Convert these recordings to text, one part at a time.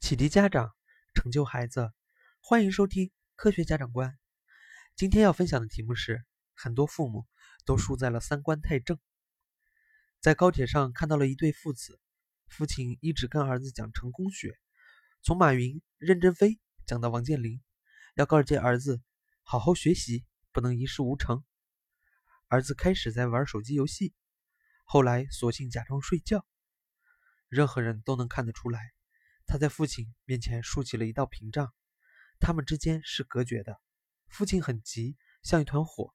启迪家长，成就孩子，欢迎收听科学家长观。今天要分享的题目是：很多父母都输在了三观太正。在高铁上看到了一对父子，父亲一直跟儿子讲成功学，从马云、任正非讲到王健林，要告诫儿子好好学习，不能一事无成。儿子开始在玩手机游戏，后来索性假装睡觉。任何人都能看得出来。他在父亲面前竖起了一道屏障，他们之间是隔绝的。父亲很急，像一团火；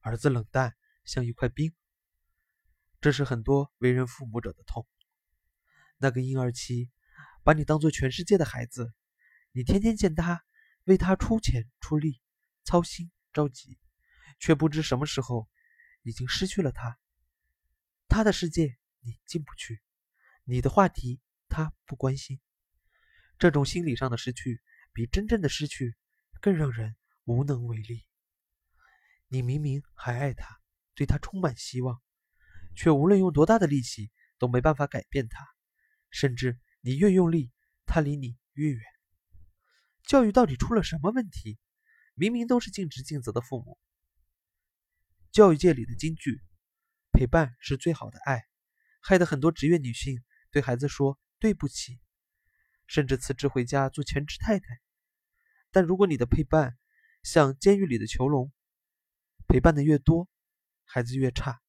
儿子冷淡，像一块冰。这是很多为人父母者的痛。那个婴儿期，把你当做全世界的孩子，你天天见他，为他出钱出力，操心着急，却不知什么时候已经失去了他。他的世界你进不去，你的话题他不关心。这种心理上的失去，比真正的失去更让人无能为力。你明明还爱他，对他充满希望，却无论用多大的力气都没办法改变他，甚至你越用力，他离你越远。教育到底出了什么问题？明明都是尽职尽责的父母。教育界里的金句：“陪伴是最好的爱”，害得很多职业女性对孩子说：“对不起。”甚至辞职回家做全职太太，但如果你的陪伴像监狱里的囚笼，陪伴的越多，孩子越差。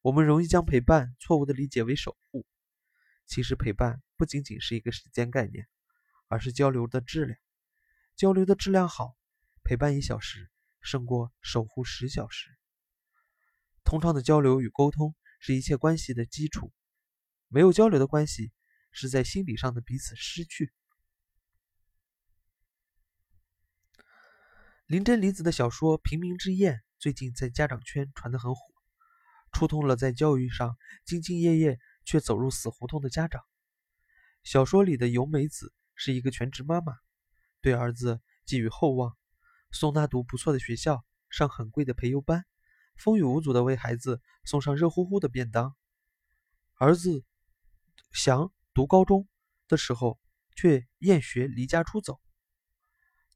我们容易将陪伴错误的理解为守护，其实陪伴不仅仅是一个时间概念，而是交流的质量。交流的质量好，陪伴一小时胜过守护十小时。通畅的交流与沟通是一切关系的基础，没有交流的关系。是在心理上的彼此失去。林真离子的小说《平民之宴》最近在家长圈传得很火，触痛了在教育上兢兢业业却走入死胡同的家长。小说里的由美子是一个全职妈妈，对儿子寄予厚望，送他读不错的学校，上很贵的培优班，风雨无阻的为孩子送上热乎乎的便当。儿子想。读高中的时候，却厌学离家出走。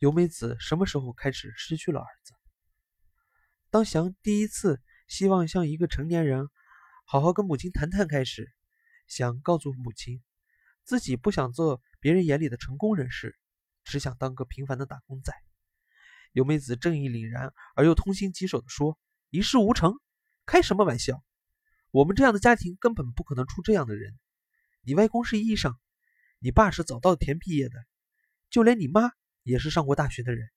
由美子什么时候开始失去了儿子？当祥第一次希望像一个成年人好好跟母亲谈谈开始，想告诉母亲，自己不想做别人眼里的成功人士，只想当个平凡的打工仔。由美子正义凛然而又痛心疾首地说：“一事无成，开什么玩笑？我们这样的家庭根本不可能出这样的人。”你外公是医生，你爸是早稻田毕业的，就连你妈也是上过大学的人。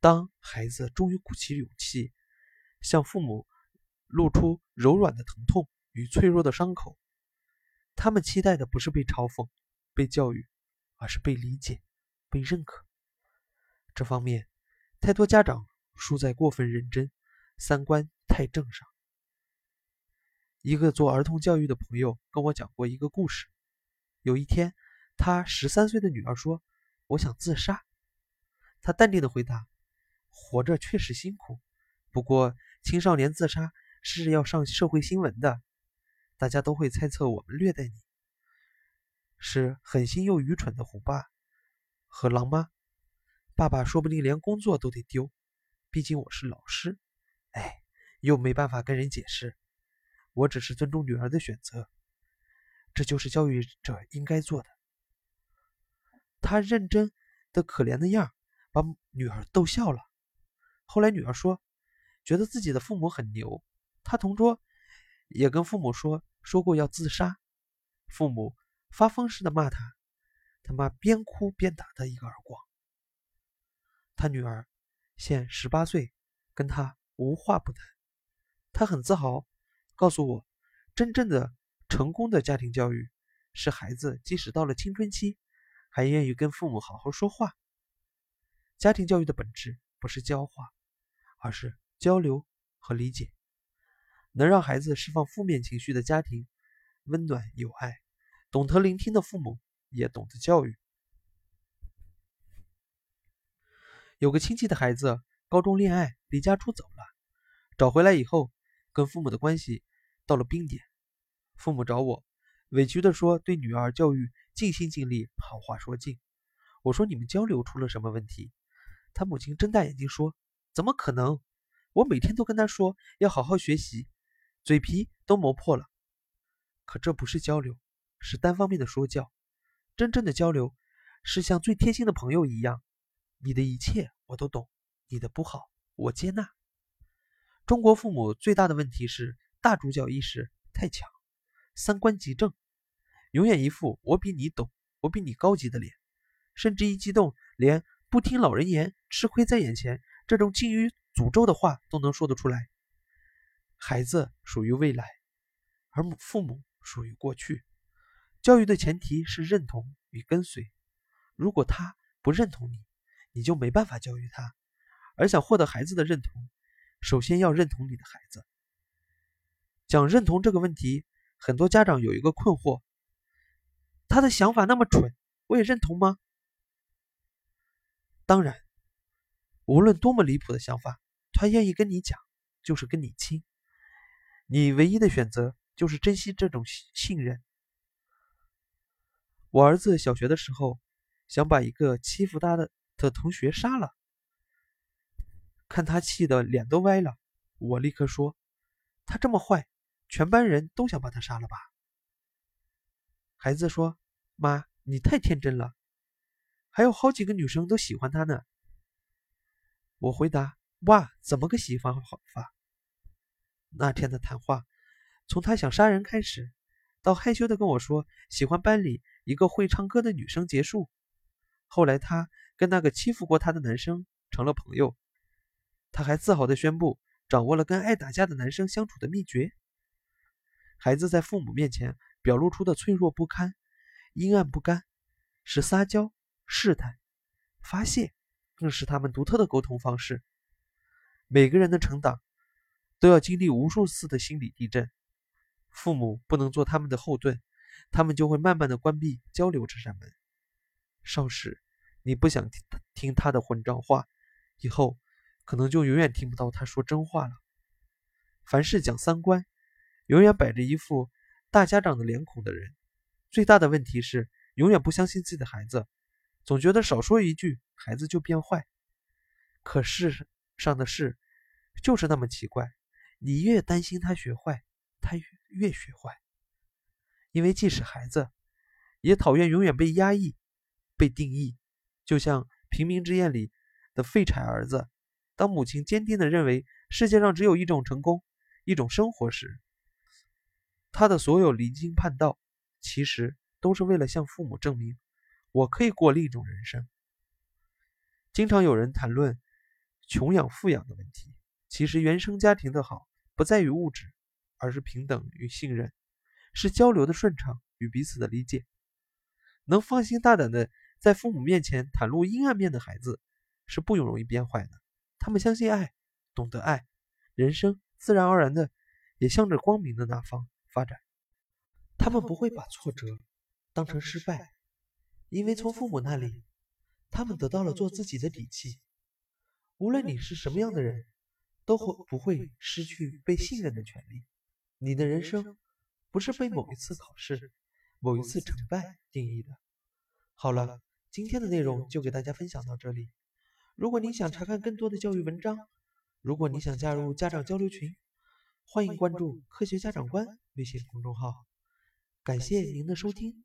当孩子终于鼓起勇气，向父母露出柔软的疼痛与脆弱的伤口，他们期待的不是被嘲讽、被教育，而是被理解、被认可。这方面，太多家长输在过分认真、三观太正上。一个做儿童教育的朋友跟我讲过一个故事。有一天，他十三岁的女儿说：“我想自杀。”他淡定的回答：“活着确实辛苦，不过青少年自杀是要上社会新闻的，大家都会猜测我们虐待你，是狠心又愚蠢的虎爸和狼妈。爸爸说不定连工作都得丢，毕竟我是老师。哎，又没办法跟人解释。”我只是尊重女儿的选择，这就是教育者应该做的。他认真的可怜的样把女儿逗笑了。后来女儿说，觉得自己的父母很牛。他同桌也跟父母说说过要自杀，父母发疯似的骂他，他妈边哭边打他一个耳光。他女儿现十八岁，跟他无话不谈，他很自豪。告诉我，真正的成功的家庭教育是孩子即使到了青春期，还愿意跟父母好好说话。家庭教育的本质不是教化，而是交流和理解。能让孩子释放负面情绪的家庭，温暖有爱，懂得聆听的父母也懂得教育。有个亲戚的孩子高中恋爱，离家出走了，找回来以后，跟父母的关系。到了冰点，父母找我委屈地说：“对女儿教育尽心尽力，好话说尽。”我说：“你们交流出了什么问题？”他母亲睁大眼睛说：“怎么可能？我每天都跟他说要好好学习，嘴皮都磨破了。可这不是交流，是单方面的说教。真正的交流是像最贴心的朋友一样，你的一切我都懂，你的不好我接纳。中国父母最大的问题是大主角意识太强，三观极正。”永远一副我比你懂，我比你高级的脸，甚至一激动，连不听老人言，吃亏在眼前这种近于诅咒的话都能说得出来。孩子属于未来，而母父母属于过去。教育的前提是认同与跟随。如果他不认同你，你就没办法教育他。而想获得孩子的认同，首先要认同你的孩子。讲认同这个问题，很多家长有一个困惑。他的想法那么蠢，我也认同吗？当然，无论多么离谱的想法，他愿意跟你讲，就是跟你亲。你唯一的选择就是珍惜这种信任。我儿子小学的时候想把一个欺负他的的同学杀了，看他气得脸都歪了，我立刻说：“他这么坏，全班人都想把他杀了吧？”孩子说。妈，你太天真了，还有好几个女生都喜欢他呢。我回答：哇，怎么个喜欢法？那天的谈话，从他想杀人开始，到害羞的跟我说喜欢班里一个会唱歌的女生结束。后来他跟那个欺负过他的男生成了朋友，他还自豪的宣布掌握了跟爱打架的男生相处的秘诀。孩子在父母面前表露出的脆弱不堪。阴暗不甘，是撒娇、试探、发泄，更是他们独特的沟通方式。每个人的成长都要经历无数次的心理地震，父母不能做他们的后盾，他们就会慢慢的关闭交流这扇门。少时，你不想听他的混账话，以后可能就永远听不到他说真话了。凡事讲三观，永远摆着一副大家长的脸孔的人。最大的问题是，永远不相信自己的孩子，总觉得少说一句，孩子就变坏。可世上的事就是那么奇怪，你越担心他学坏，他越学坏。因为即使孩子也讨厌永远被压抑、被定义，就像《平民之宴》里的废柴儿子，当母亲坚定地认为世界上只有一种成功、一种生活时，他的所有离经叛道。其实都是为了向父母证明，我可以过另一种人生。经常有人谈论穷养富养的问题，其实原生家庭的好不在于物质，而是平等与信任，是交流的顺畅与彼此的理解。能放心大胆的在父母面前袒露阴暗面的孩子，是不容易变坏的。他们相信爱，懂得爱，人生自然而然的也向着光明的那方发展。他们不会把挫折当成失败，因为从父母那里，他们得到了做自己的底气。无论你是什么样的人，都会不会失去被信任的权利。你的人生不是被某一次考试、某一次成败定义的。好了，今天的内容就给大家分享到这里。如果你想查看更多的教育文章，如果你想加入家长交流群，欢迎关注“科学家长官”微信公众号。感谢您的收听。